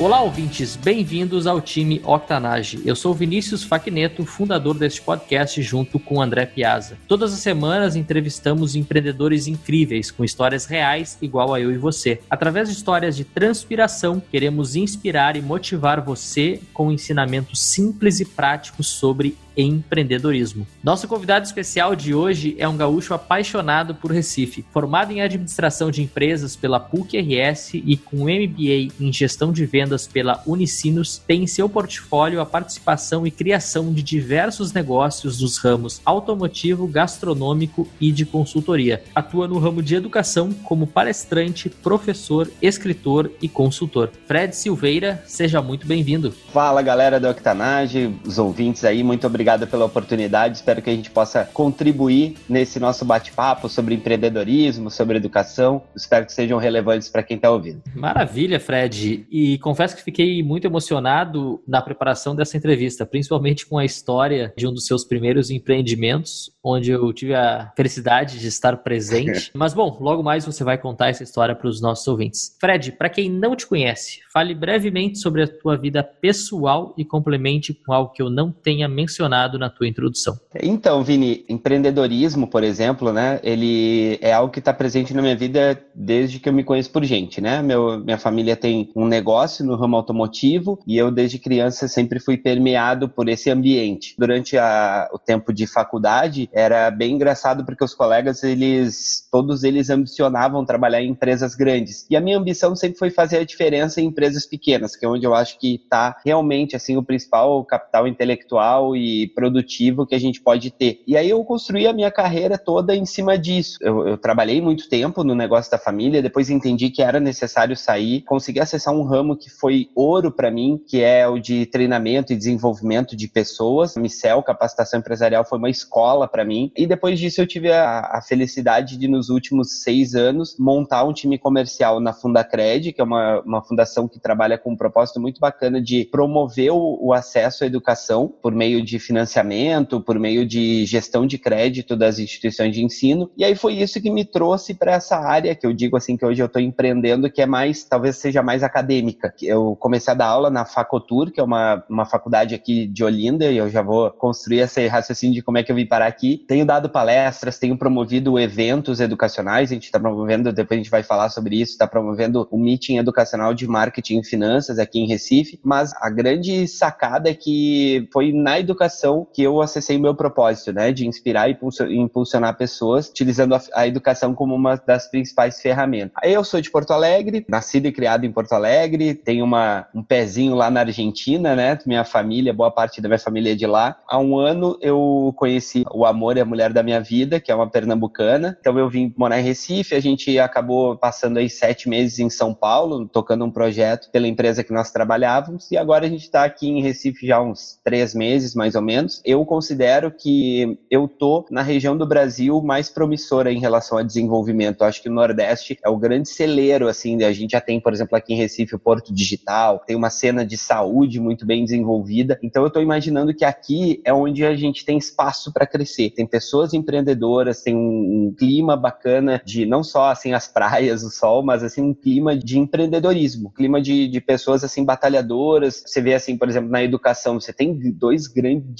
Olá, ouvintes, bem-vindos ao time Octanage. Eu sou Vinícius Facneto, fundador deste podcast, junto com André Piazza. Todas as semanas entrevistamos empreendedores incríveis, com histórias reais, igual a eu e você. Através de histórias de transpiração, queremos inspirar e motivar você com ensinamentos simples e práticos sobre empreendedorismo. Nosso convidado especial de hoje é um gaúcho apaixonado por Recife, formado em administração de empresas pela PUC-RS e com MBA em gestão de vendas pela Unicinos, tem em seu portfólio a participação e criação de diversos negócios dos ramos automotivo, gastronômico e de consultoria. Atua no ramo de educação como palestrante, professor, escritor e consultor. Fred Silveira, seja muito bem-vindo. Fala galera do Octanage, os ouvintes aí, muito obrigado obrigado pela oportunidade. Espero que a gente possa contribuir nesse nosso bate-papo sobre empreendedorismo, sobre educação. Espero que sejam relevantes para quem está ouvindo. Maravilha, Fred. E confesso que fiquei muito emocionado na preparação dessa entrevista, principalmente com a história de um dos seus primeiros empreendimentos, onde eu tive a felicidade de estar presente. Mas bom, logo mais você vai contar essa história para os nossos ouvintes. Fred, para quem não te conhece, fale brevemente sobre a tua vida pessoal e complemente com algo que eu não tenha mencionado mencionado na tua introdução. Então, Vini, empreendedorismo, por exemplo, né, ele é algo que está presente na minha vida desde que eu me conheço por gente, né? Meu, minha família tem um negócio no ramo automotivo e eu desde criança sempre fui permeado por esse ambiente. Durante a, o tempo de faculdade era bem engraçado porque os colegas eles todos eles ambicionavam trabalhar em empresas grandes e a minha ambição sempre foi fazer a diferença em empresas pequenas, que é onde eu acho que está realmente assim o principal capital intelectual e produtivo que a gente pode ter. E aí eu construí a minha carreira toda em cima disso. Eu, eu trabalhei muito tempo no negócio da família, depois entendi que era necessário sair, consegui acessar um ramo que foi ouro para mim, que é o de treinamento e desenvolvimento de pessoas. A Micel, capacitação empresarial, foi uma escola para mim. E depois disso eu tive a, a, felicidade de, nos últimos seis anos, montar um time comercial na Fundacred, que é uma, uma fundação que trabalha com um propósito muito bacana de promover o, o acesso à educação por meio de financiamento, por meio de gestão de crédito das instituições de ensino. E aí foi isso que me trouxe para essa área que eu digo assim que hoje eu estou empreendendo, que é mais, talvez seja mais acadêmica. Eu comecei a dar aula na Facotur, que é uma, uma faculdade aqui de Olinda, e eu já vou construir esse raciocínio de como é que eu vim parar aqui. Tenho dado palestras, tenho promovido eventos educacionais, a gente está promovendo, depois a gente vai falar sobre isso, está promovendo um meeting educacional de marketing e finanças aqui em Recife, mas a grande sacada é que foi na educação educação que eu acessei o meu propósito, né, de inspirar e impulsionar pessoas, utilizando a, a, educação como uma das principais ferramentas. Eu sou de Porto Alegre, nascido e criado em Porto Alegre, tenho uma, um pezinho lá na Argentina, né, minha família, boa parte da minha família é de lá. Há um ano eu conheci o amor e a mulher da minha vida, que é uma pernambucana, então eu vim morar em Recife, a gente acabou passando aí sete meses em São Paulo, tocando um projeto pela empresa que nós trabalhávamos, e agora a gente está aqui em Recife já há uns três meses, mais ou menos, menos, eu considero que eu tô na região do Brasil mais promissora em relação a desenvolvimento. Eu acho que o Nordeste é o grande celeiro, assim, a gente já tem, por exemplo, aqui em Recife o Porto Digital, tem uma cena de saúde muito bem desenvolvida. Então eu estou imaginando que aqui é onde a gente tem espaço para crescer. Tem pessoas empreendedoras, tem um, um clima bacana de não só assim as praias, o sol, mas assim um clima de empreendedorismo, clima de, de pessoas assim batalhadoras. Você vê assim, por exemplo, na educação, você tem dois grandes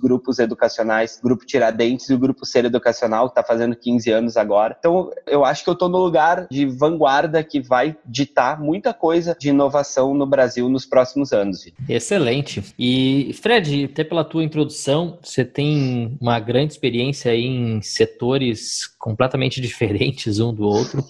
grupos educacionais, Grupo Tiradentes e o Grupo Ser Educacional, que está fazendo 15 anos agora. Então, eu acho que eu estou no lugar de vanguarda que vai ditar muita coisa de inovação no Brasil nos próximos anos. Excelente. E, Fred, até pela tua introdução, você tem uma grande experiência em setores completamente diferentes um do outro,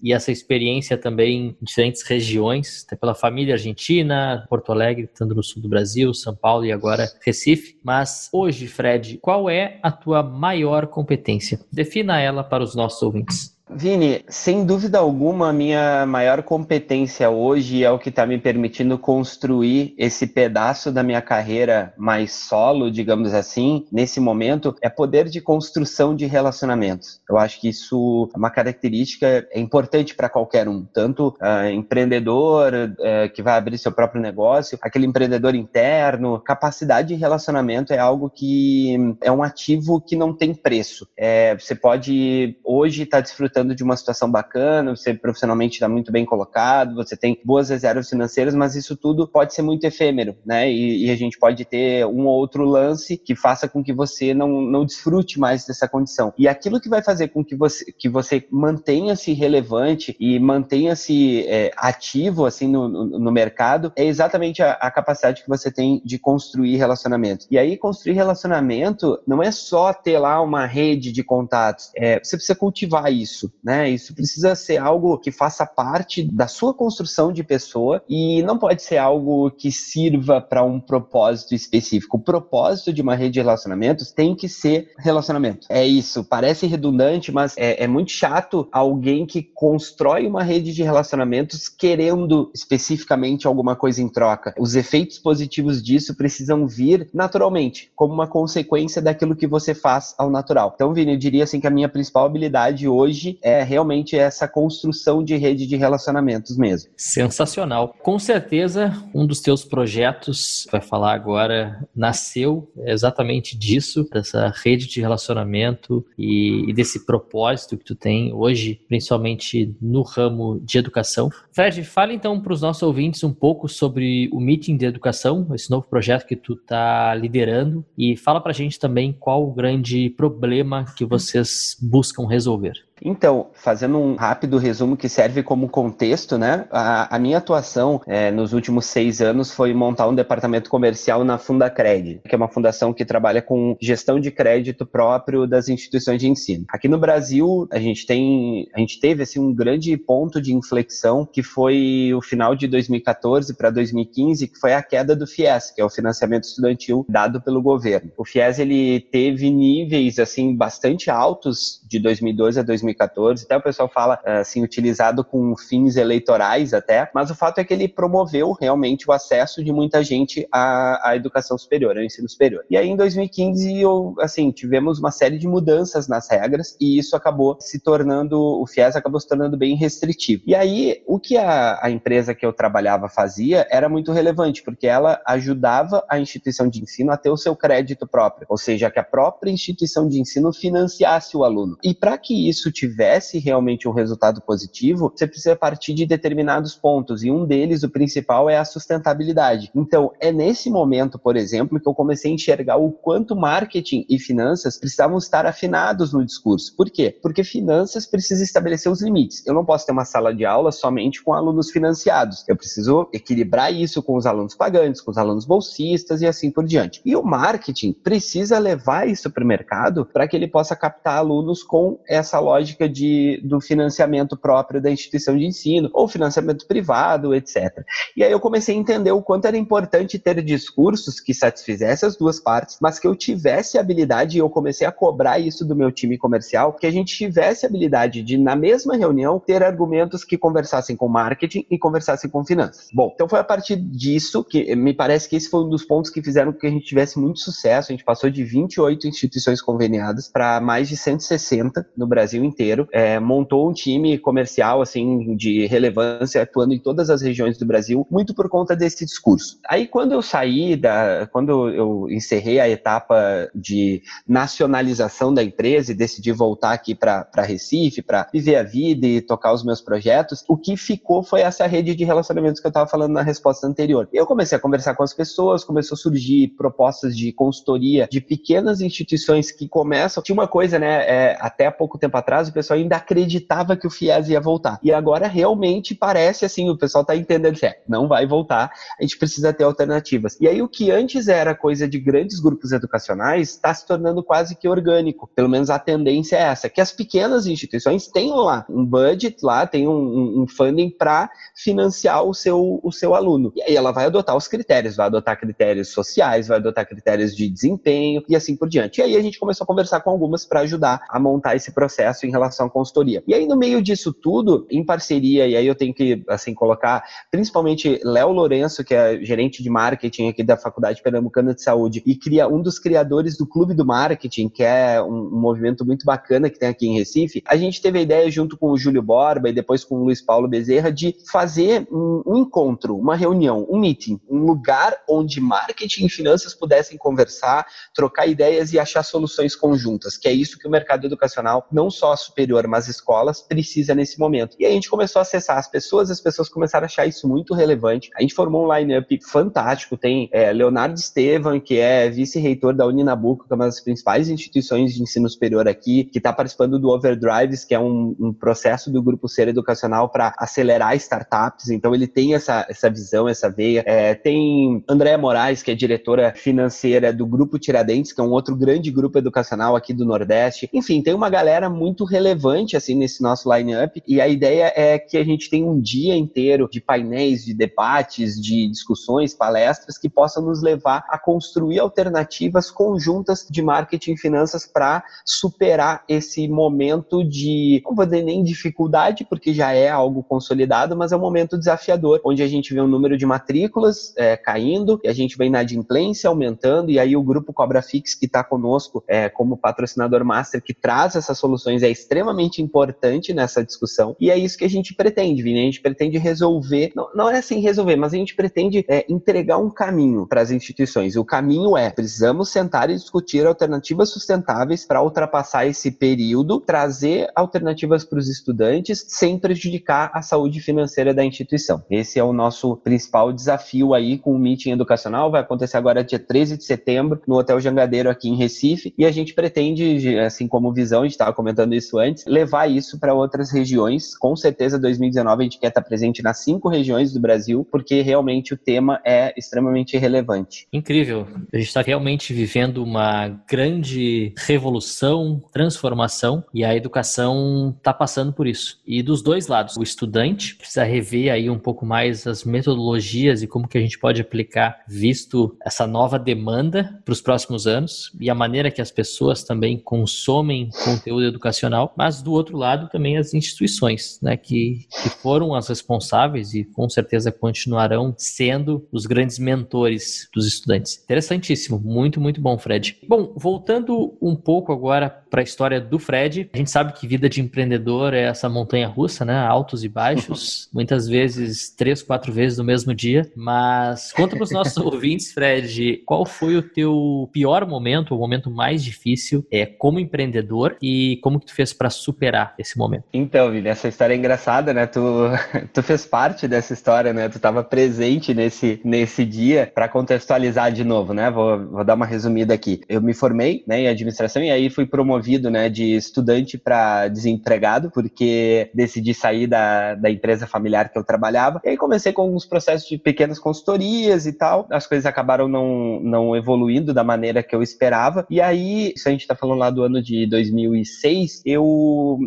e essa experiência também em diferentes regiões, até pela família argentina, Porto Alegre, estando no sul do Brasil, São Paulo e agora Recife. Mas hoje, Fred, qual é a tua maior competência? Defina ela para os nossos ouvintes. Vini, sem dúvida alguma, a minha maior competência hoje é o que está me permitindo construir esse pedaço da minha carreira mais solo, digamos assim, nesse momento, é poder de construção de relacionamentos. Eu acho que isso é uma característica importante para qualquer um, tanto uh, empreendedor uh, que vai abrir seu próprio negócio, aquele empreendedor interno, capacidade de relacionamento é algo que é um ativo que não tem preço. É, você pode hoje estar tá desfrutando de uma situação bacana, você profissionalmente está muito bem colocado, você tem boas reservas financeiras, mas isso tudo pode ser muito efêmero, né? E, e a gente pode ter um ou outro lance que faça com que você não, não desfrute mais dessa condição. E aquilo que vai fazer com que você, que você mantenha-se relevante e mantenha-se é, ativo assim no, no, mercado é exatamente a, a capacidade que você tem de construir relacionamento. E aí, construir relacionamento não é só ter lá uma rede de contatos, é, você precisa cultivar isso, né? Isso precisa ser algo que faça parte da sua construção de pessoa e não pode ser algo que sirva para um propósito específico. O propósito de uma rede de relacionamentos tem que ser relacionamento. É isso. Parece redundante, mas é, é muito chato alguém que constrói uma rede de relacionamentos querendo especificamente alguma coisa em troca. Os efeitos positivos disso precisam vir naturalmente, como uma consequência daquilo que você faz ao natural. Então, Vini, eu diria assim que a minha principal habilidade hoje é realmente essa construção de rede de relacionamentos mesmo. Sensacional. Com certeza, um dos teus projetos, vai falar agora, nasceu exatamente disso, dessa rede de relacionamento e, e desse propósito que tu tem hoje, principalmente no ramo de educação. Fred, fale então para os nossos ouvintes um pouco sobre o Meeting de Educação, esse novo projeto que tu está liderando, e fala para a gente também qual o grande problema que vocês buscam resolver. Então, fazendo um rápido resumo que serve como contexto, né? A, a minha atuação é, nos últimos seis anos foi montar um departamento comercial na Fundacred, que é uma fundação que trabalha com gestão de crédito próprio das instituições de ensino. Aqui no Brasil, a gente tem, a gente teve assim um grande ponto de inflexão que foi o final de 2014 para 2015, que foi a queda do FIES, que é o financiamento estudantil dado pelo governo. O FIES ele teve níveis assim bastante altos de 2012 a 2015 2014, até o pessoal fala assim, utilizado com fins eleitorais até, mas o fato é que ele promoveu realmente o acesso de muita gente à, à educação superior, ao ensino superior. E aí em 2015, eu, assim, tivemos uma série de mudanças nas regras e isso acabou se tornando, o FIES acabou se tornando bem restritivo. E aí, o que a, a empresa que eu trabalhava fazia era muito relevante, porque ela ajudava a instituição de ensino a ter o seu crédito próprio, ou seja, que a própria instituição de ensino financiasse o aluno. E para que isso tivesse realmente um resultado positivo, você precisa partir de determinados pontos, e um deles, o principal, é a sustentabilidade. Então, é nesse momento, por exemplo, que eu comecei a enxergar o quanto marketing e finanças precisavam estar afinados no discurso. Por quê? Porque finanças precisa estabelecer os limites. Eu não posso ter uma sala de aula somente com alunos financiados. Eu preciso equilibrar isso com os alunos pagantes, com os alunos bolsistas e assim por diante. E o marketing precisa levar isso para o mercado para que ele possa captar alunos com essa lógica lógica de, do financiamento próprio da instituição de ensino, ou financiamento privado, etc. E aí eu comecei a entender o quanto era importante ter discursos que satisfizessem as duas partes, mas que eu tivesse habilidade, e eu comecei a cobrar isso do meu time comercial, que a gente tivesse habilidade de, na mesma reunião, ter argumentos que conversassem com marketing e conversassem com finanças. Bom, então foi a partir disso que me parece que esse foi um dos pontos que fizeram com que a gente tivesse muito sucesso. A gente passou de 28 instituições conveniadas para mais de 160 no Brasil inteiro inteiro, é, montou um time comercial assim de relevância, atuando em todas as regiões do Brasil, muito por conta desse discurso. Aí quando eu saí da, quando eu encerrei a etapa de nacionalização da empresa e decidi voltar aqui para Recife, para viver a vida e tocar os meus projetos, o que ficou foi essa rede de relacionamentos que eu estava falando na resposta anterior. Eu comecei a conversar com as pessoas, começou a surgir propostas de consultoria de pequenas instituições que começam. Tinha uma coisa, né? É, até há pouco tempo atrás, o pessoal ainda acreditava que o FIES ia voltar. E agora realmente parece assim, o pessoal está entendendo que é, não vai voltar, a gente precisa ter alternativas. E aí o que antes era coisa de grandes grupos educacionais está se tornando quase que orgânico. Pelo menos a tendência é essa, que as pequenas instituições tenham lá um budget, lá tem um, um funding para financiar o seu, o seu aluno. E aí ela vai adotar os critérios, vai adotar critérios sociais, vai adotar critérios de desempenho e assim por diante. E aí a gente começou a conversar com algumas para ajudar a montar esse processo em relação à consultoria. E aí, no meio disso tudo, em parceria, e aí eu tenho que, assim, colocar principalmente Léo Lourenço, que é gerente de marketing aqui da Faculdade Pernambucana de Saúde, e cria um dos criadores do Clube do Marketing, que é um, um movimento muito bacana que tem aqui em Recife. A gente teve a ideia, junto com o Júlio Borba e depois com o Luiz Paulo Bezerra, de fazer um, um encontro, uma reunião, um meeting, um lugar onde marketing e finanças pudessem conversar, trocar ideias e achar soluções conjuntas, que é isso que o mercado educacional, não só superior, mas escolas, precisa nesse momento. E aí a gente começou a acessar as pessoas, as pessoas começaram a achar isso muito relevante. A gente formou um line-up fantástico, tem é, Leonardo Estevan, que é vice-reitor da Uninabuco, que é uma das principais instituições de ensino superior aqui, que está participando do Overdrives, que é um, um processo do Grupo Ser Educacional para acelerar startups, então ele tem essa, essa visão, essa veia. É, tem Andréa Moraes, que é diretora financeira do Grupo Tiradentes, que é um outro grande grupo educacional aqui do Nordeste. Enfim, tem uma galera muito relevante assim nesse nosso line-up. E a ideia é que a gente tem um dia inteiro de painéis, de debates, de discussões, palestras que possam nos levar a construir alternativas conjuntas de marketing e finanças para superar esse momento de, não vou dizer nem dificuldade, porque já é algo consolidado, mas é um momento desafiador, onde a gente vê o um número de matrículas é, caindo, e a gente vê inadimplência aumentando, e aí o grupo Cobra Fix, que está conosco é, como patrocinador master, que traz essas soluções, é extremamente importante nessa discussão, e é isso que a gente pretende, Vini, a gente pretende resolver, não, não é assim resolver, mas a gente pretende é, entregar um caminho para as instituições, o caminho é, precisamos sentar e discutir alternativas sustentáveis para ultrapassar esse período, trazer alternativas para os estudantes sem prejudicar a saúde financeira da instituição. Esse é o nosso principal desafio aí com o meeting educacional, vai acontecer agora dia 13 de setembro no Hotel Jangadeiro aqui em Recife e a gente pretende, assim como visão, a gente estava comentando isso antes, levar isso para outras regiões. Com certeza 2019 a gente quer estar presente nas cinco regiões do Brasil, porque realmente o tema é extremamente relevante. Incrível. A gente está realmente vivendo uma grande revolução, transformação e a educação está passando por isso. E dos dois lados, o estudante precisa rever aí um pouco mais as metodologias e como que a gente pode aplicar visto essa nova demanda para os próximos anos e a maneira que as pessoas também consomem conteúdo educacional, mas do outro lado também as instituições, né, que, que foram as responsáveis e com certeza continuarão sendo os grandes mentores dos estudantes. Interessantíssimo, muito, muito bom, Fred. Bom, voltando um pouco agora para a história do Fred, a gente sabe que vida de empreendedor é essa montanha russa, né? Altos e baixos, muitas vezes três, quatro vezes no mesmo dia. Mas conta para os nossos ouvintes, Fred, qual foi o teu pior momento, o momento mais difícil é, como empreendedor e como que tu fez para superar esse momento? Então, Vini, essa história é engraçada, né? Tu, tu fez parte dessa história, né? Tu estava presente nesse, nesse dia para contextualizar de novo, né? Vou, vou dar uma resumida aqui. Eu me formei né, em administração e aí fui promovido né, de estudante para desempregado, porque decidi sair da, da empresa familiar que eu trabalhava. E aí comecei com alguns processos de pequenas consultorias e tal. As coisas acabaram não, não evoluindo da maneira que eu esperava. E aí, isso a gente está falando lá do ano de 2006, eu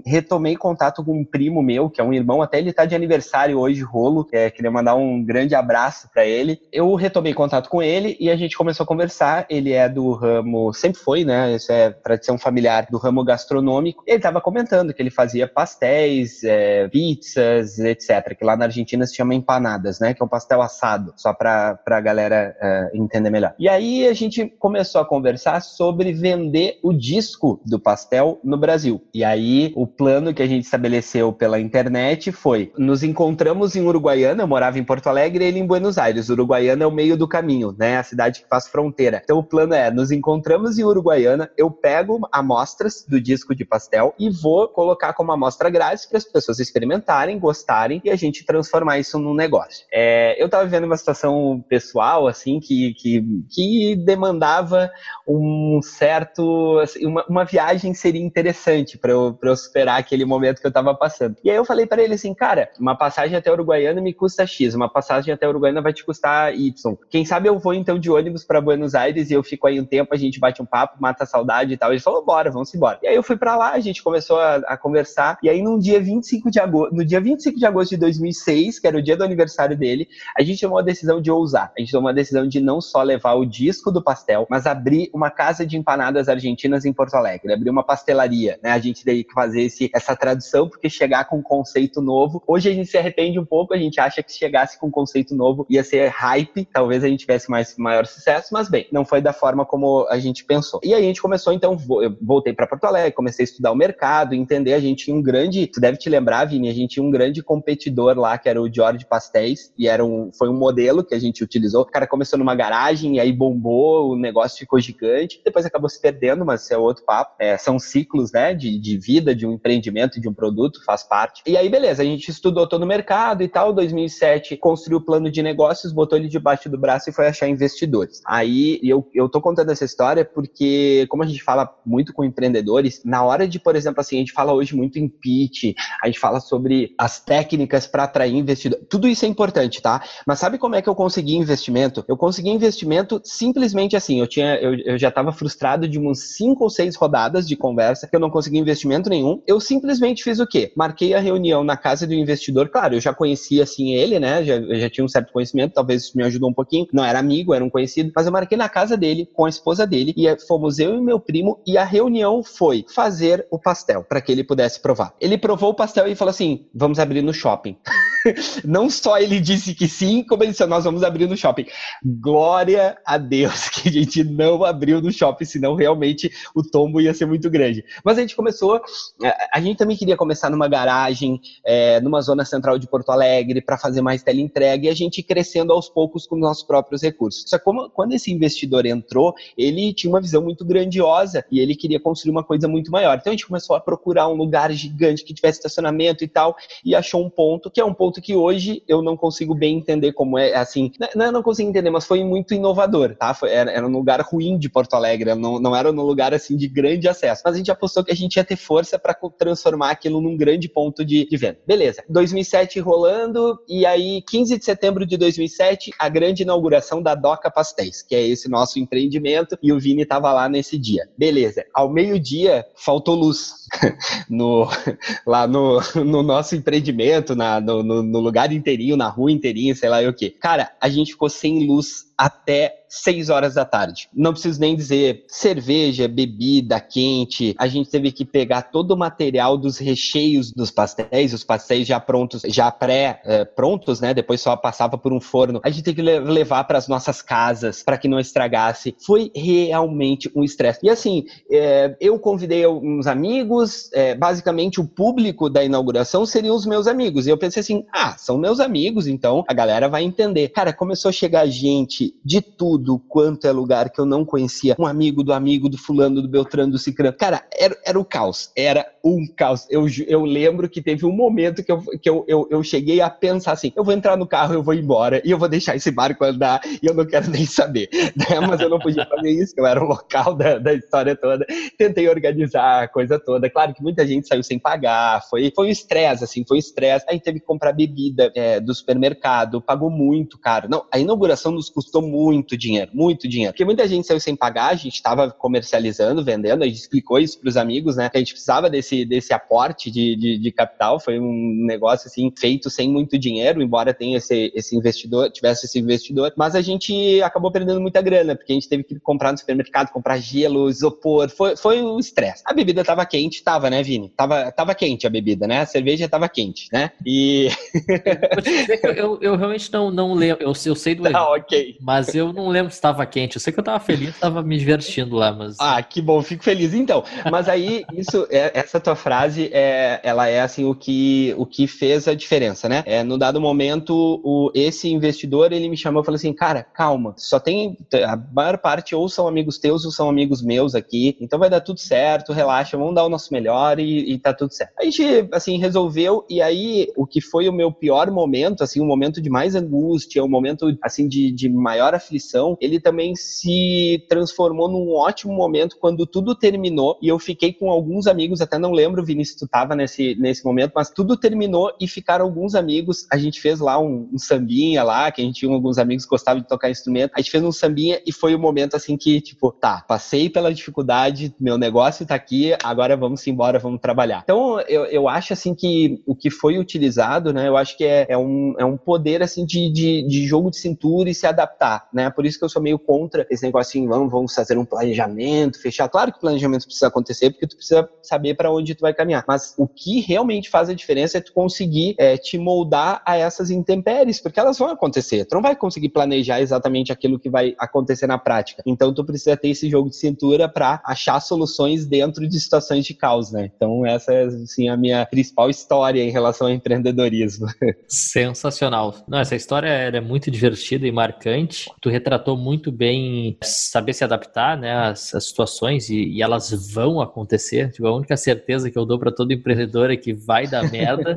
retomei contato com um primo meu, que é um irmão, até ele está de aniversário hoje, Rolo. É, queria mandar um grande abraço para ele. Eu retomei contato com ele e a gente começou a conversar. Ele é do ramo, sempre foi, né? Isso é tradição familiar do ramo gastronômico. Ele estava comentando que ele fazia pastéis, é, pizzas, etc. Que lá na Argentina se chama empanadas, né? Que é um pastel assado, só para a galera é, entender melhor. E aí a gente começou a conversar sobre vender o disco do pastel no Brasil. E aí o plano que a gente estabeleceu pela internet foi: nos encontramos em Uruguaiana, eu morava em Porto Alegre ele em Buenos Aires. Uruguaiana é o meio do caminho, né? A cidade que faz fronteira. Então o plano é: nos encontramos em Uruguaiana, eu pego amostras do disco de pastel e vou colocar como amostra grátis para as pessoas experimentarem, gostarem e a gente transformar isso num negócio. É, eu estava vivendo uma situação pessoal, assim, que, que, que demandava um certo. Assim, uma, uma viagem seria interessante para eu, eu superar aquele momento que eu estava passando. E aí eu falei para ele assim, cara, uma passagem até Uruguaiana me custa X, uma passagem até Uruguaiana vai te custar Y. Quem sabe eu vou então de ônibus para Buenos Aires e eu fico aí um tempo, a gente bate um papo, mata a saudade e tal. Ele falou, bora, vamos embora. E aí eu fui para lá, a gente começou a, a, conversar. E aí no dia 25 de agosto, no dia 25 de agosto de 2006, que era o dia do aniversário dele, a gente tomou a decisão de ousar. A gente tomou a decisão de não só levar o disco do pastel, mas abrir uma casa de empanadas argentinas em Porto Alegre, abrir uma pastelaria, né? A gente gente daí fazer esse, essa tradução, porque chegar com um conceito novo, hoje a gente se arrepende um pouco, a gente acha que se chegasse com um conceito novo ia ser hype, talvez a gente tivesse mais, maior sucesso, mas bem, não foi da forma como a gente pensou. E aí a gente começou, então, eu voltei para Porto Alegre, comecei a estudar o mercado, entender, a gente tinha um grande, tu deve te lembrar, Vini, a gente tinha um grande competidor lá, que era o George Pastéis, e era um, foi um modelo que a gente utilizou. O cara começou numa garagem, e aí bombou, o negócio ficou gigante, depois acabou se perdendo, mas é outro papo. É, são ciclos, né, de, de vida, de um empreendimento, de um produto, faz parte. E aí, beleza, a gente estudou todo o mercado e tal, 2007 construiu o plano de negócios, botou ele debaixo do braço e foi achar investidores. Aí, eu, eu tô contando essa história porque, como a gente fala muito com empreendedores, na hora de, por exemplo, assim, a gente fala hoje muito em pitch, a gente fala sobre as técnicas para atrair investidor. Tudo isso é importante, tá? Mas sabe como é que eu consegui investimento? Eu consegui investimento simplesmente assim. Eu tinha, eu, eu já estava frustrado de uns cinco ou seis rodadas de conversa que eu não consegui investimento nenhum. Eu simplesmente fiz o quê? Marquei a reunião na casa do investidor. Claro, eu já conhecia assim ele, né? Já, já tinha um certo conhecimento, talvez isso me ajudou um pouquinho. Não era amigo, era um conhecido, mas eu marquei na casa dele com a esposa dele e fomos eu e meu primo e a reunião foi fazer o pastel para que ele pudesse provar. Ele provou o pastel e falou assim: "Vamos abrir no shopping". não só ele disse que sim, como ele disse, nós vamos abrir no shopping. Glória a Deus que a gente não abriu no shopping, senão realmente o tombo ia ser muito grande. Mas a gente começou, a gente também queria começar numa garagem, é, numa zona central de Porto Alegre, para fazer mais teleentrega e a gente crescendo aos poucos com nossos próprios recursos. Só que como, quando esse investidor entrou, ele tinha uma visão muito grandiosa e ele queria construir uma coisa muito maior. Então a gente começou a procurar um lugar gigante que tivesse estacionamento e tal, e achou um ponto que é um ponto ponto que hoje eu não consigo bem entender como é, assim, não, não consigo entender, mas foi muito inovador, tá? Foi, era, era um lugar ruim de Porto Alegre, não, não era um lugar, assim, de grande acesso. Mas a gente apostou que a gente ia ter força para transformar aquilo num grande ponto de, de venda. Beleza, 2007 rolando, e aí, 15 de setembro de 2007, a grande inauguração da Doca Pastéis, que é esse nosso empreendimento, e o Vini tava lá nesse dia. Beleza, ao meio-dia, faltou luz no, lá no, no nosso empreendimento, na, no, no no, lugar inteirinho, na rua inteirinha, sei lá o que. Cara, a gente ficou sem luz até 6 horas da tarde. Não preciso nem dizer cerveja, bebida quente. A gente teve que pegar todo o material dos recheios dos pastéis, os pastéis já prontos, já pré-prontos, eh, né? Depois só passava por um forno. A gente teve que levar para as nossas casas para que não estragasse. Foi realmente um estresse. E assim, é, eu convidei uns amigos, é, basicamente o público da inauguração seriam os meus amigos. E eu pensei assim: ah, são meus amigos, então a galera vai entender. Cara, começou a chegar gente de tudo tudo quanto é lugar que eu não conhecia. Um amigo do amigo, do fulano, do Beltrano, do Cicrano. Cara, era, era o caos. Era um caos. Eu, eu lembro que teve um momento que, eu, que eu, eu, eu cheguei a pensar assim: eu vou entrar no carro, eu vou embora e eu vou deixar esse barco andar e eu não quero nem saber. Né? Mas eu não podia fazer isso, eu era o local da, da história toda. Tentei organizar a coisa toda. Claro que muita gente saiu sem pagar, foi, foi um estresse, assim, foi um estresse. Aí teve que comprar bebida é, do supermercado, pagou muito caro. Não, a inauguração nos custou muito dinheiro dinheiro, muito dinheiro. Porque muita gente saiu sem pagar, a gente estava comercializando, vendendo, a gente explicou isso para os amigos, né? Que a gente precisava desse, desse aporte de, de, de, capital, foi um negócio assim feito sem muito dinheiro, embora tenha esse, esse investidor, tivesse esse investidor, mas a gente acabou perdendo muita grana, porque a gente teve que comprar no supermercado, comprar gelo, isopor, foi, foi um estresse. A bebida estava quente, tava, né, Vini? Tava, tava quente a bebida, né? A cerveja estava quente, né? E. eu, eu, eu, realmente não, não lembro, eu, eu sei do. Ah, ok. Mas eu não lembro se estava quente. Eu sei que eu estava feliz, estava me divertindo lá, mas. Ah, que bom, fico feliz. Então, mas aí isso, é, essa tua frase, é, ela é assim o que o que fez a diferença, né? É, no dado momento, o, esse investidor ele me chamou e falou assim, cara, calma, só tem a maior parte ou são amigos teus ou são amigos meus aqui, então vai dar tudo certo, relaxa, vamos dar o nosso melhor e, e tá tudo certo. A gente assim resolveu e aí o que foi o meu pior momento, assim, o momento de mais angústia, o momento assim de, de maior aflição ele também se transformou num ótimo momento quando tudo terminou e eu fiquei com alguns amigos, até não lembro, Vinícius, tu tava nesse, nesse momento, mas tudo terminou e ficaram alguns amigos. A gente fez lá um, um sambinha lá, que a gente tinha alguns amigos que gostavam de tocar instrumento. A gente fez um sambinha e foi o um momento assim que, tipo, tá, passei pela dificuldade, meu negócio tá aqui, agora vamos embora, vamos trabalhar. Então, eu, eu acho assim que o que foi utilizado, né, eu acho que é, é, um, é um poder assim de, de, de jogo de cintura e se adaptar, né? Por isso isso que eu sou meio contra esse negócio assim, vamos, vamos fazer um planejamento, fechar. Claro que o planejamento precisa acontecer, porque tu precisa saber para onde tu vai caminhar. Mas o que realmente faz a diferença é tu conseguir é, te moldar a essas intempéries, porque elas vão acontecer. Tu não vai conseguir planejar exatamente aquilo que vai acontecer na prática. Então tu precisa ter esse jogo de cintura para achar soluções dentro de situações de caos, né? Então essa é assim a minha principal história em relação ao empreendedorismo. Sensacional. Não, essa história é muito divertida e marcante. Tu retratou muito bem saber se adaptar, né, às, às situações e, e, elas vão acontecer. Tipo, a única certeza que eu dou para todo empreendedor é que vai dar merda.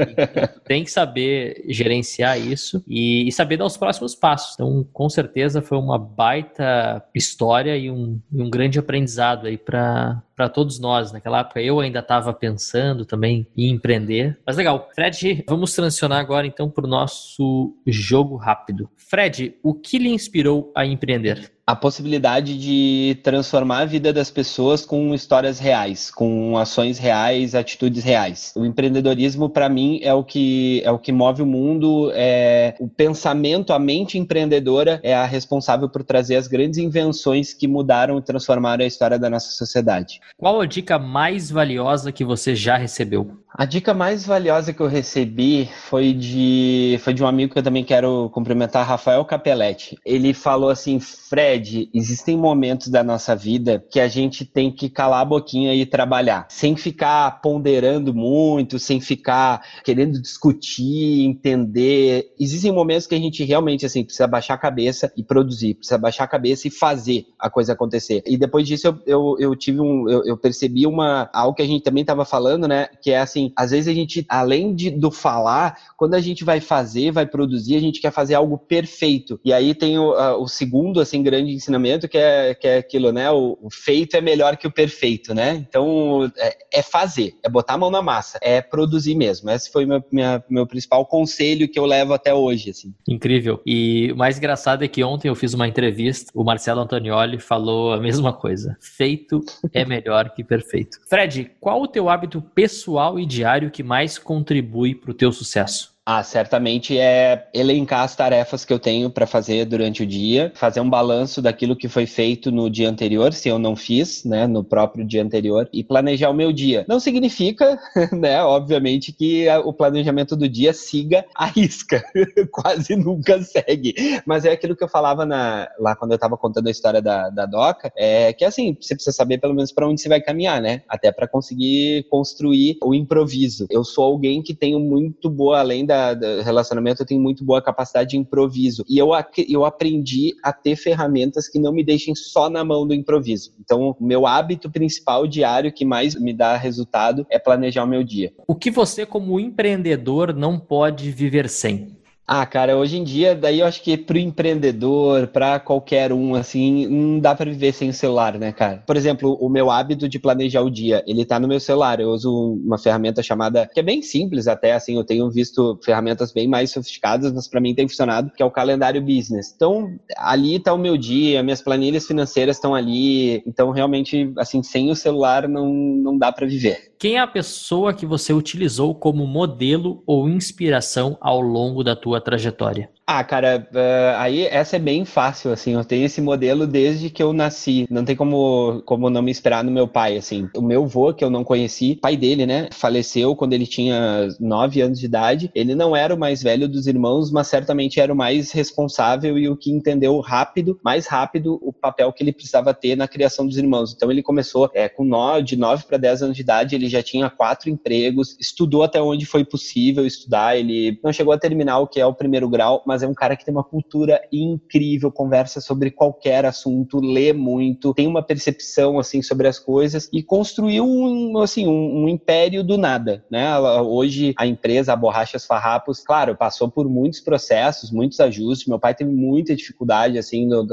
tem que saber gerenciar isso e, e, saber dar os próximos passos. Então, com certeza foi uma baita história e um, e um grande aprendizado aí para para todos nós. Naquela época eu ainda estava pensando também em empreender. Mas legal. Fred, vamos transicionar agora então para o nosso jogo rápido. Fred, o que lhe inspirou a empreender? A possibilidade de transformar a vida das pessoas com histórias reais, com ações reais, atitudes reais. O empreendedorismo para mim é o que é o que move o mundo, é o pensamento, a mente empreendedora é a responsável por trazer as grandes invenções que mudaram e transformaram a história da nossa sociedade. Qual a dica mais valiosa que você já recebeu? A dica mais valiosa que eu recebi foi de, foi de um amigo que eu também quero cumprimentar, Rafael Capelletti. Ele falou assim: Fred, existem momentos da nossa vida que a gente tem que calar a boquinha e trabalhar, sem ficar ponderando muito, sem ficar querendo discutir, entender. Existem momentos que a gente realmente assim precisa baixar a cabeça e produzir, precisa baixar a cabeça e fazer a coisa acontecer. E depois disso eu, eu, eu tive um, eu, eu percebi uma algo que a gente também estava falando, né? Que é assim assim, às vezes a gente, além de, do falar, quando a gente vai fazer, vai produzir, a gente quer fazer algo perfeito. E aí tem o, a, o segundo, assim, grande ensinamento, que é, que é aquilo, né? O, o feito é melhor que o perfeito, né? Então, é, é, fazer, é botar a mão na massa, é produzir mesmo. Esse foi meu, minha, meu principal conselho que eu levo até hoje, assim. Incrível. E o mais engraçado é que ontem eu fiz uma entrevista, o Marcelo Antonioli falou a mesma coisa. Feito é melhor que perfeito. Fred, qual o teu hábito pessoal e diário que mais contribui para o teu sucesso? Ah, certamente é elencar as tarefas que eu tenho para fazer durante o dia, fazer um balanço daquilo que foi feito no dia anterior, se eu não fiz, né, no próprio dia anterior, e planejar o meu dia. Não significa, né, obviamente, que o planejamento do dia siga a risca, quase nunca segue. Mas é aquilo que eu falava na, lá quando eu estava contando a história da, da Doca, é que assim, você precisa saber pelo menos para onde você vai caminhar, né, até para conseguir construir o improviso. Eu sou alguém que tenho muito boa, além da da, relacionamento, eu tenho muito boa capacidade de improviso. E eu, eu aprendi a ter ferramentas que não me deixem só na mão do improviso. Então, o meu hábito principal diário que mais me dá resultado é planejar o meu dia. O que você, como empreendedor, não pode viver sem? Ah, cara, hoje em dia, daí eu acho que pro empreendedor, para qualquer um, assim, não dá para viver sem o celular, né, cara? Por exemplo, o meu hábito de planejar o dia, ele tá no meu celular. Eu uso uma ferramenta chamada, que é bem simples até, assim, eu tenho visto ferramentas bem mais sofisticadas, mas para mim tem funcionado, que é o calendário business. Então, ali tá o meu dia, minhas planilhas financeiras estão ali. Então, realmente, assim, sem o celular não, não dá para viver. Quem é a pessoa que você utilizou como modelo ou inspiração ao longo da tua trajetória? Ah, cara, uh, aí essa é bem fácil, assim, eu tenho esse modelo desde que eu nasci, não tem como, como não me esperar no meu pai, assim. O meu avô, que eu não conheci, pai dele, né, faleceu quando ele tinha nove anos de idade, ele não era o mais velho dos irmãos, mas certamente era o mais responsável e o que entendeu rápido, mais rápido, o papel que ele precisava ter na criação dos irmãos. Então ele começou é, com nove, de nove para dez anos de idade, ele já tinha quatro empregos, estudou até onde foi possível estudar, ele não chegou a terminar o que é o primeiro grau, mas mas é um cara que tem uma cultura incrível, conversa sobre qualquer assunto, lê muito, tem uma percepção assim sobre as coisas e construiu um, assim, um, um império do nada, né? Hoje a empresa, a Borrachas Farrapos, claro, passou por muitos processos, muitos ajustes. Meu pai teve muita dificuldade assim no,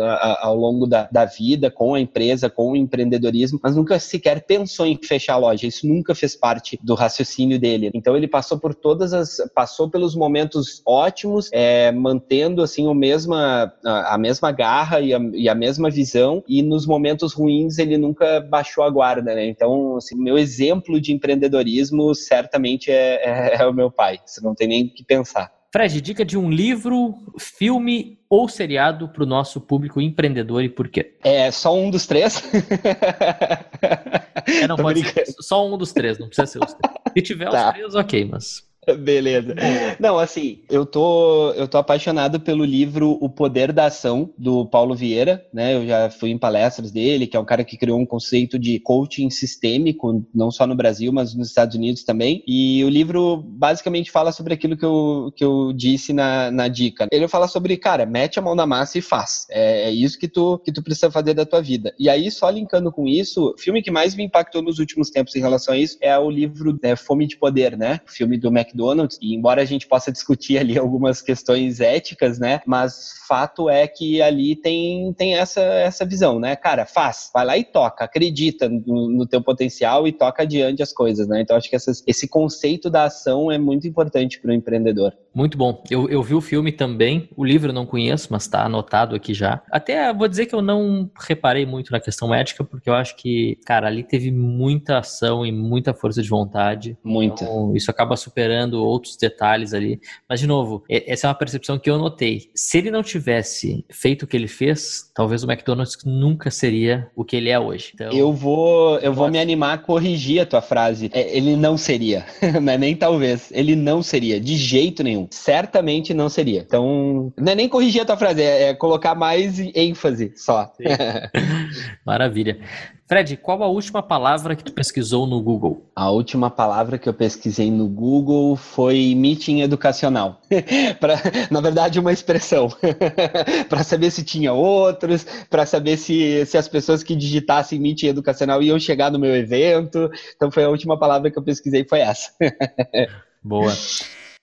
ao longo da, da vida com a empresa, com o empreendedorismo, mas nunca sequer pensou em fechar a loja. Isso nunca fez parte do raciocínio dele. Então ele passou por todas as, passou pelos momentos ótimos, é, mantendo assim o mesma, a, a mesma garra e a, e a, mesma visão e nos momentos ruins ele nunca baixou a guarda, né? Então, assim, meu exemplo de empreendedorismo certamente é, é, é o meu pai. Você não tem nem o que pensar. Fred, dica de um livro, filme ou seriado para o nosso público empreendedor e por quê? É só um dos três. é, não Tô pode ser só um dos três, não precisa ser os três. Se tiver tá. os três, ok, mas. Beleza. Não, assim, eu tô, eu tô apaixonado pelo livro O Poder da Ação, do Paulo Vieira, né? Eu já fui em palestras dele, que é um cara que criou um conceito de coaching sistêmico, não só no Brasil, mas nos Estados Unidos também. E o livro basicamente fala sobre aquilo que eu, que eu disse na, na dica. Ele fala sobre, cara, mete a mão na massa e faz. É, é isso que tu, que tu precisa fazer da tua vida. E aí, só linkando com isso, o filme que mais me impactou nos últimos tempos em relação a isso é o livro né, Fome de Poder, né? O filme do Mac McDonald's, e embora a gente possa discutir ali algumas questões éticas, né, mas fato é que ali tem, tem essa, essa visão, né, cara, faz, vai lá e toca, acredita no, no teu potencial e toca adiante as coisas, né, então acho que essas, esse conceito da ação é muito importante para o empreendedor. Muito bom, eu, eu vi o filme também, o livro eu não conheço, mas está anotado aqui já, até vou dizer que eu não reparei muito na questão ética, porque eu acho que, cara, ali teve muita ação e muita força de vontade. Muito. Então, isso acaba superando outros detalhes ali. Mas, de novo, essa é uma percepção que eu notei. Se ele não tivesse feito o que ele fez, talvez o McDonald's nunca seria o que ele é hoje. Então, eu vou, eu vou me animar a corrigir a tua frase. É, ele não seria, não é nem talvez. Ele não seria, de jeito nenhum. Certamente não seria. Então, não é nem corrigir a tua frase, é, é colocar mais ênfase só. Maravilha. Fred, qual a última palavra que tu pesquisou no Google? A última palavra que eu pesquisei no Google foi meeting educacional. pra, na verdade, uma expressão. para saber se tinha outros, para saber se, se as pessoas que digitassem meeting educacional iam chegar no meu evento. Então foi a última palavra que eu pesquisei, foi essa. Boa.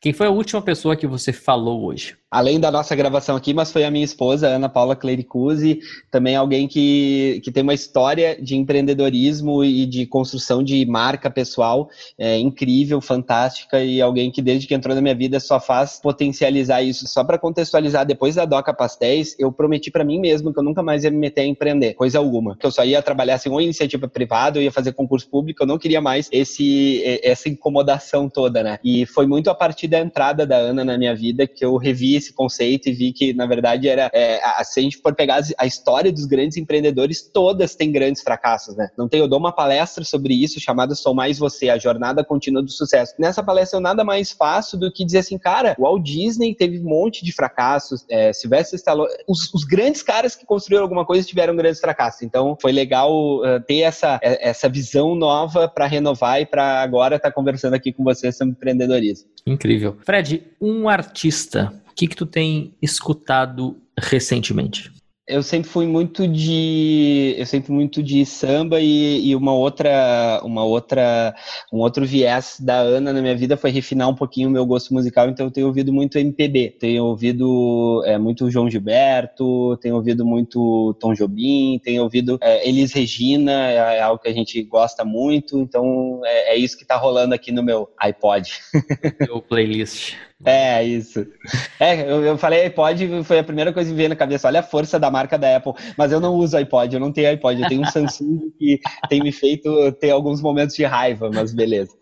Quem foi a última pessoa que você falou hoje? Além da nossa gravação aqui, mas foi a minha esposa, Ana Paula Clericuzzi, também alguém que, que tem uma história de empreendedorismo e de construção de marca pessoal é, incrível, fantástica, e alguém que desde que entrou na minha vida só faz potencializar isso. Só para contextualizar, depois da Doca Pastéis, eu prometi para mim mesmo que eu nunca mais ia me meter a empreender, coisa alguma. Que eu só ia trabalhar assim, ou iniciativa privada, eu ia fazer concurso público, eu não queria mais esse, essa incomodação toda, né? E foi muito a partir da entrada da Ana na minha vida que eu revi esse conceito e vi que, na verdade, era. É, se a gente for pegar a história dos grandes empreendedores, todas têm grandes fracassos, né? Não tem, eu dou uma palestra sobre isso chamada Sou Mais Você, a jornada contínua do sucesso. Nessa palestra eu nada mais faço do que dizer assim, cara, o Walt Disney teve um monte de fracassos, é, Sylvester Stallone, os, os, grandes caras que construíram alguma coisa tiveram grandes fracassos. Então foi legal uh, ter essa, é, essa visão nova para renovar e para agora estar tá conversando aqui com você sobre empreendedorismo. Incrível. Fred, um artista que, que tu tem escutado recentemente? eu sempre fui muito de eu sempre muito de samba e, e, uma outra uma outra um outro viés da Ana na minha vida foi refinar um pouquinho o meu gosto musical. Então eu tenho ouvido muito MPB tenho ouvido é, muito João Gilberto tenho ouvido muito Tom Jobim tenho ouvido é, Elis Regina é, é algo que a gente gosta muito. Então é, é isso que está rolando aqui no meu iPod. Meu playlist é, isso. É, eu, eu falei iPod, foi a primeira coisa que veio na cabeça. Olha a força da marca da Apple. Mas eu não uso iPod, eu não tenho iPod. Eu tenho um Samsung que tem me feito ter alguns momentos de raiva, mas beleza.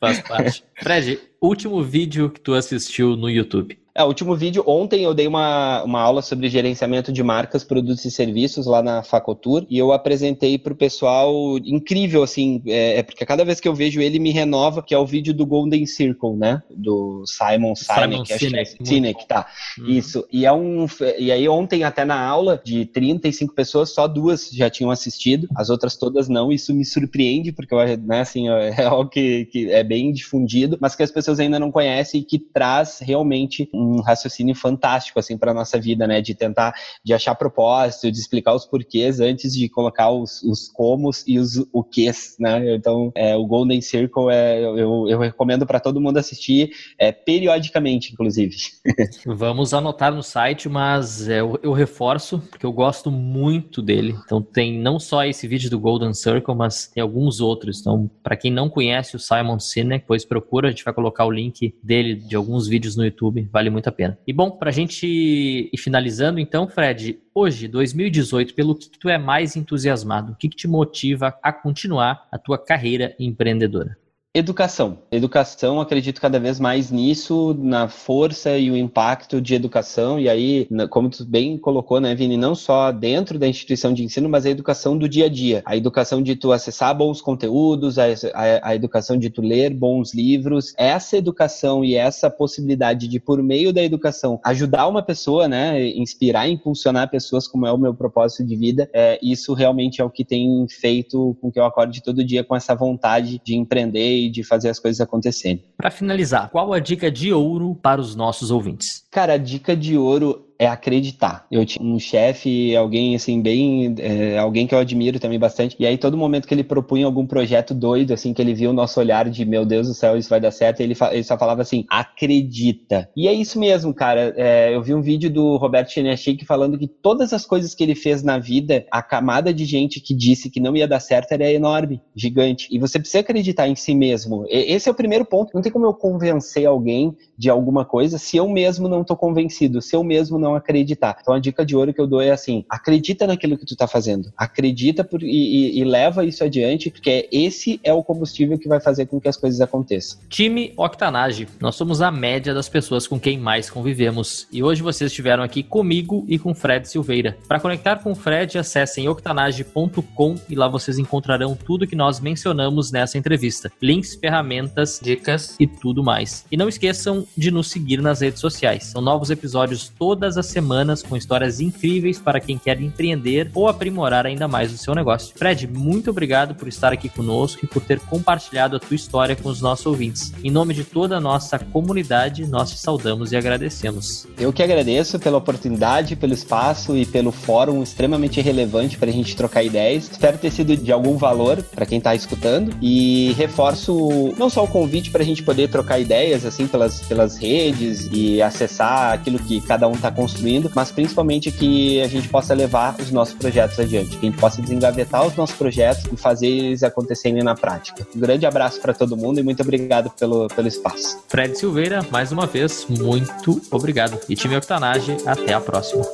Faz parte. Fred, último vídeo que tu assistiu no YouTube. É, o último vídeo, ontem eu dei uma, uma aula sobre gerenciamento de marcas, produtos e serviços lá na Facotur e eu apresentei para o pessoal, incrível assim, é, é, porque cada vez que eu vejo ele me renova, que é o vídeo do Golden Circle, né? Do Simon Sinek, Simon Sinek, é Sinek tá. Uhum. Isso. E é um e aí ontem até na aula de 35 pessoas, só duas já tinham assistido, as outras todas não. Isso me surpreende porque né, assim, é algo que, que é bem difundido, mas que as pessoas ainda não conhecem e que traz realmente um raciocínio fantástico assim para nossa vida, né? De tentar, de achar propósito, de explicar os porquês antes de colocar os, os comos e os o quês, né? Então, é, o Golden Circle é, eu, eu recomendo para todo mundo assistir é, periodicamente, inclusive. Vamos anotar no site, mas é, eu, eu reforço porque eu gosto muito dele. Então tem não só esse vídeo do Golden Circle, mas tem alguns outros. Então, para quem não conhece o Simon Sinek, pois procura, a gente vai colocar o link dele de alguns vídeos no YouTube. Vale muito a pena. E bom, para a gente ir finalizando, então, Fred, hoje, 2018, pelo que, que tu é mais entusiasmado? O que, que te motiva a continuar a tua carreira empreendedora? Educação. Educação, acredito cada vez mais nisso, na força e o impacto de educação. E aí, como tu bem colocou, né, Vini, não só dentro da instituição de ensino, mas a educação do dia a dia. A educação de tu acessar bons conteúdos, a, a, a educação de tu ler bons livros. Essa educação e essa possibilidade de, por meio da educação, ajudar uma pessoa, né, inspirar impulsionar pessoas, como é o meu propósito de vida, é, isso realmente é o que tem feito com que eu acorde todo dia com essa vontade de empreender de fazer as coisas acontecerem. Para finalizar, qual a dica de ouro para os nossos ouvintes? Cara, a dica de ouro é acreditar. Eu tinha um chefe, alguém assim, bem. É, alguém que eu admiro também bastante. E aí, todo momento que ele propunha algum projeto doido, assim, que ele viu o nosso olhar de meu Deus do céu, isso vai dar certo, ele, ele só falava assim: acredita. E é isso mesmo, cara. É, eu vi um vídeo do Roberto Cheniachik falando que todas as coisas que ele fez na vida, a camada de gente que disse que não ia dar certo era enorme, gigante. E você precisa acreditar em si mesmo. Esse é o primeiro ponto. Não tem como eu convencer alguém de alguma coisa se eu mesmo não tô convencido, se eu mesmo não acreditar. Então a dica de ouro que eu dou é assim: acredita naquilo que tu tá fazendo, acredita por, e, e, e, leva isso adiante, porque esse é o combustível que vai fazer com que as coisas aconteçam. Time Octanage, nós somos a média das pessoas com quem mais convivemos. E hoje vocês estiveram aqui comigo e com Fred Silveira. Para conectar com o Fred, acessem octanage.com e lá vocês encontrarão tudo que nós mencionamos nessa entrevista: links, ferramentas, dicas e tudo mais. E não esqueçam de nos seguir nas redes sociais. São novos episódios todas as semanas com histórias incríveis para quem quer empreender ou aprimorar ainda mais o seu negócio. Fred, muito obrigado por estar aqui conosco e por ter compartilhado a tua história com os nossos ouvintes. Em nome de toda a nossa comunidade, nós te saudamos e agradecemos. Eu que agradeço pela oportunidade, pelo espaço e pelo fórum extremamente relevante para a gente trocar ideias. Espero ter sido de algum valor para quem está escutando e reforço não só o convite para a gente poder trocar ideias assim pelas, pelas redes e acessar aquilo que cada um está construindo construindo, mas principalmente que a gente possa levar os nossos projetos adiante, que a gente possa desengavetar os nossos projetos e fazer eles acontecerem na prática. Um grande abraço para todo mundo e muito obrigado pelo, pelo espaço. Fred Silveira, mais uma vez, muito obrigado. E time Octanage, até a próxima.